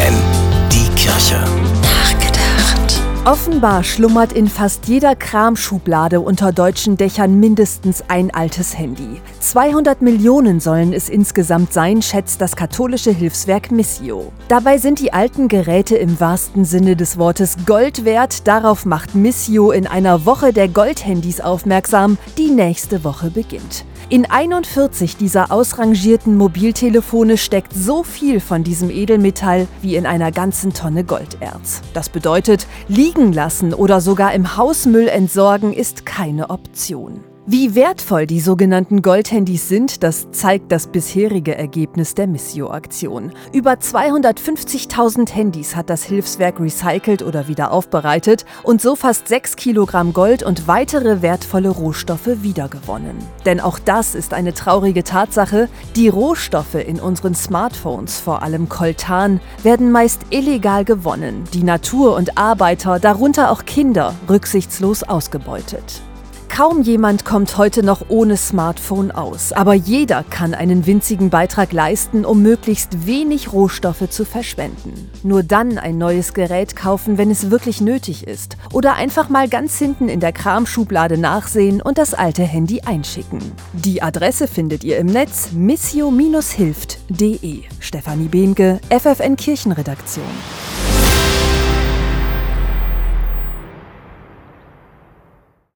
FFN, die Kirche. Nachgedacht. Offenbar schlummert in fast jeder Kramschublade unter deutschen Dächern mindestens ein altes Handy. 200 Millionen sollen es insgesamt sein, schätzt das katholische Hilfswerk Missio. Dabei sind die alten Geräte im wahrsten Sinne des Wortes Gold wert. Darauf macht Missio in einer Woche der Goldhandys aufmerksam, die nächste Woche beginnt. In 41 dieser ausrangierten Mobiltelefone steckt so viel von diesem Edelmetall wie in einer ganzen Tonne Golderz. Das bedeutet, liegen lassen oder sogar im Hausmüll entsorgen ist keine Option. Wie wertvoll die sogenannten Goldhandys sind, das zeigt das bisherige Ergebnis der Missio-Aktion. Über 250.000 Handys hat das Hilfswerk recycelt oder wieder aufbereitet und so fast 6 Kilogramm Gold und weitere wertvolle Rohstoffe wiedergewonnen. Denn auch das ist eine traurige Tatsache. Die Rohstoffe in unseren Smartphones, vor allem Coltan, werden meist illegal gewonnen, die Natur und Arbeiter, darunter auch Kinder, rücksichtslos ausgebeutet. Kaum jemand kommt heute noch ohne Smartphone aus, aber jeder kann einen winzigen Beitrag leisten, um möglichst wenig Rohstoffe zu verschwenden. Nur dann ein neues Gerät kaufen, wenn es wirklich nötig ist. Oder einfach mal ganz hinten in der Kramschublade nachsehen und das alte Handy einschicken. Die Adresse findet ihr im Netz missio-hilft.de. Stefanie Behnke, FFN Kirchenredaktion.